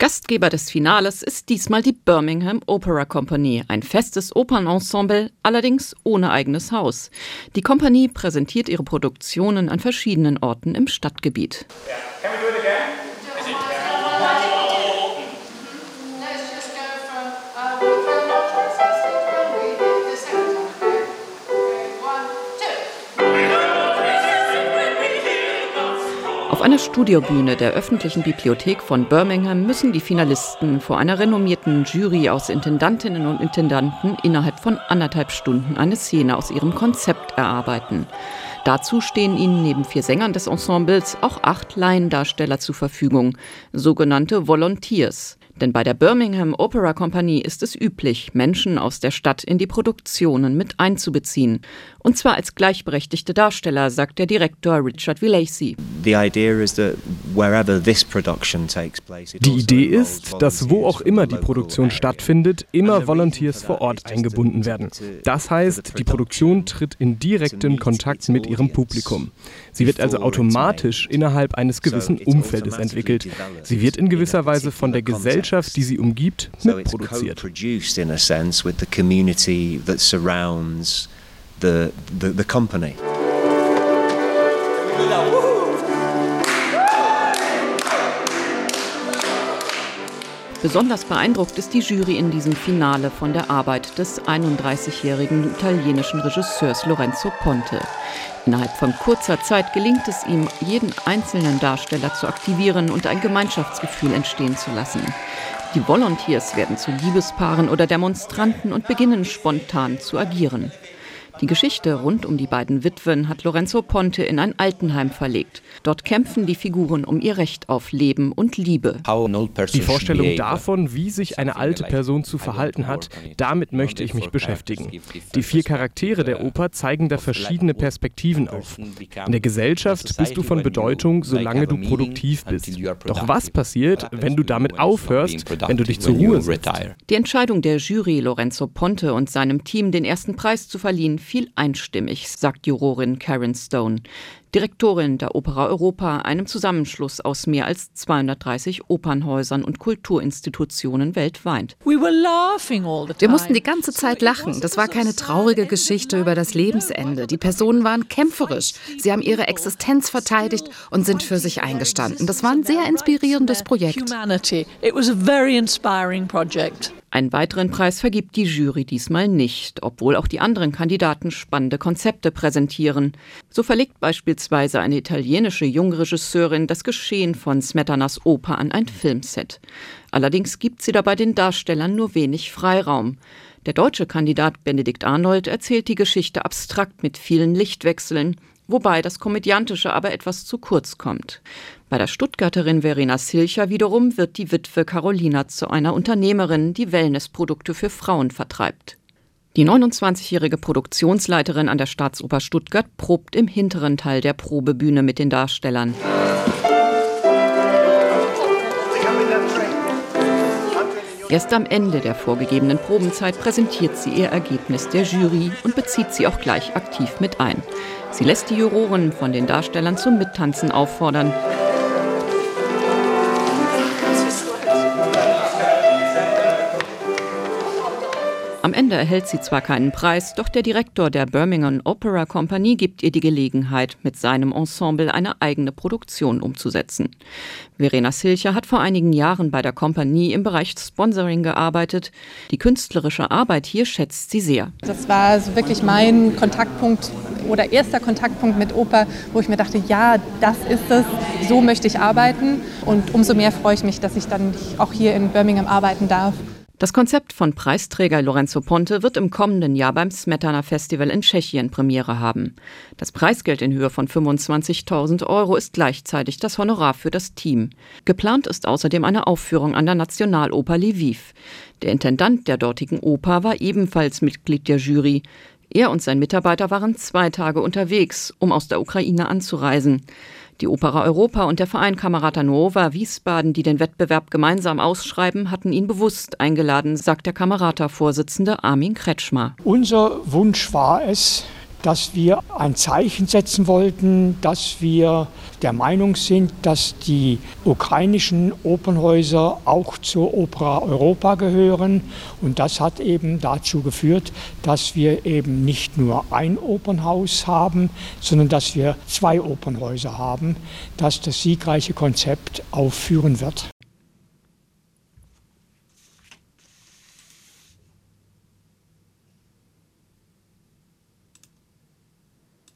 Gastgeber des Finales ist diesmal die Birmingham Opera Company, ein festes Opernensemble, allerdings ohne eigenes Haus. Die Kompanie präsentiert ihre Produktionen an verschiedenen Orten im Stadtgebiet. Yeah. Auf einer Studiobühne der öffentlichen Bibliothek von Birmingham müssen die Finalisten vor einer renommierten Jury aus Intendantinnen und Intendanten innerhalb von anderthalb Stunden eine Szene aus ihrem Konzept erarbeiten. Dazu stehen ihnen neben vier Sängern des Ensembles auch acht Laiendarsteller zur Verfügung, sogenannte Volunteers. Denn bei der Birmingham Opera Company ist es üblich, Menschen aus der Stadt in die Produktionen mit einzubeziehen. Und zwar als gleichberechtigte Darsteller, sagt der Direktor Richard Villacy. Die Idee ist, dass wo auch immer die Produktion stattfindet, immer Volunteers vor Ort eingebunden werden. Das heißt, die Produktion tritt in direkten Kontakt mit ihrem Publikum. Sie wird also automatisch innerhalb eines gewissen Umfeldes entwickelt. Sie wird in gewisser Weise von der Gesellschaft, die sie umgibt, mitproduziert. The, the, the company. Besonders beeindruckt ist die Jury in diesem Finale von der Arbeit des 31-jährigen italienischen Regisseurs Lorenzo Ponte. Innerhalb von kurzer Zeit gelingt es ihm, jeden einzelnen Darsteller zu aktivieren und ein Gemeinschaftsgefühl entstehen zu lassen. Die Volunteers werden zu Liebespaaren oder Demonstranten und beginnen spontan zu agieren. Die Geschichte rund um die beiden Witwen hat Lorenzo Ponte in ein Altenheim verlegt. Dort kämpfen die Figuren um ihr Recht auf Leben und Liebe. Die Vorstellung davon, wie sich eine alte Person zu verhalten hat, damit möchte ich mich beschäftigen. Die vier Charaktere der Oper zeigen da verschiedene Perspektiven auf. In der Gesellschaft bist du von Bedeutung, solange du produktiv bist. Doch was passiert, wenn du damit aufhörst, wenn du dich zur Ruhe setzt? Die Entscheidung der Jury, Lorenzo Ponte und seinem Team den ersten Preis zu verliehen, viel einstimmig, sagt Jurorin Karen Stone. Direktorin der Opera Europa, einem Zusammenschluss aus mehr als 230 Opernhäusern und Kulturinstitutionen weltweit. Wir mussten die ganze Zeit lachen. Das war keine traurige Geschichte über das Lebensende. Die Personen waren kämpferisch. Sie haben ihre Existenz verteidigt und sind für sich eingestanden. Das war ein sehr inspirierendes Projekt. Einen weiteren Preis vergibt die Jury diesmal nicht, obwohl auch die anderen Kandidaten spannende Konzepte präsentieren. So verlegt beispielsweise eine italienische Jungregisseurin das Geschehen von Smetanas Oper an ein Filmset. Allerdings gibt sie dabei den Darstellern nur wenig Freiraum. Der deutsche Kandidat Benedikt Arnold erzählt die Geschichte abstrakt mit vielen Lichtwechseln, wobei das Komödiantische aber etwas zu kurz kommt. Bei der Stuttgarterin Verena Silcher wiederum wird die Witwe Carolina zu einer Unternehmerin, die Wellnessprodukte für Frauen vertreibt. Die 29-jährige Produktionsleiterin an der Staatsoper Stuttgart probt im hinteren Teil der Probebühne mit den Darstellern. Erst am Ende der vorgegebenen Probenzeit präsentiert sie ihr Ergebnis der Jury und bezieht sie auch gleich aktiv mit ein. Sie lässt die Juroren von den Darstellern zum Mittanzen auffordern. Am Ende erhält sie zwar keinen Preis, doch der Direktor der Birmingham Opera Company gibt ihr die Gelegenheit, mit seinem Ensemble eine eigene Produktion umzusetzen. Verena Silcher hat vor einigen Jahren bei der Kompanie im Bereich Sponsoring gearbeitet. Die künstlerische Arbeit hier schätzt sie sehr. Das war also wirklich mein Kontaktpunkt oder erster Kontaktpunkt mit Oper, wo ich mir dachte, ja, das ist es, so möchte ich arbeiten. Und umso mehr freue ich mich, dass ich dann auch hier in Birmingham arbeiten darf. Das Konzept von Preisträger Lorenzo Ponte wird im kommenden Jahr beim Smetana Festival in Tschechien Premiere haben. Das Preisgeld in Höhe von 25.000 Euro ist gleichzeitig das Honorar für das Team. Geplant ist außerdem eine Aufführung an der Nationaloper Lviv. Der Intendant der dortigen Oper war ebenfalls Mitglied der Jury. Er und sein Mitarbeiter waren zwei Tage unterwegs, um aus der Ukraine anzureisen. Die Opera Europa und der Verein Camerata Nuova Wiesbaden, die den Wettbewerb gemeinsam ausschreiben, hatten ihn bewusst eingeladen, sagt der Camerata-Vorsitzende Armin Kretschmer. Unser Wunsch war es, dass wir ein Zeichen setzen wollten, dass wir der Meinung sind, dass die ukrainischen Opernhäuser auch zur Opera Europa gehören. Und das hat eben dazu geführt, dass wir eben nicht nur ein Opernhaus haben, sondern dass wir zwei Opernhäuser haben, das das siegreiche Konzept aufführen wird.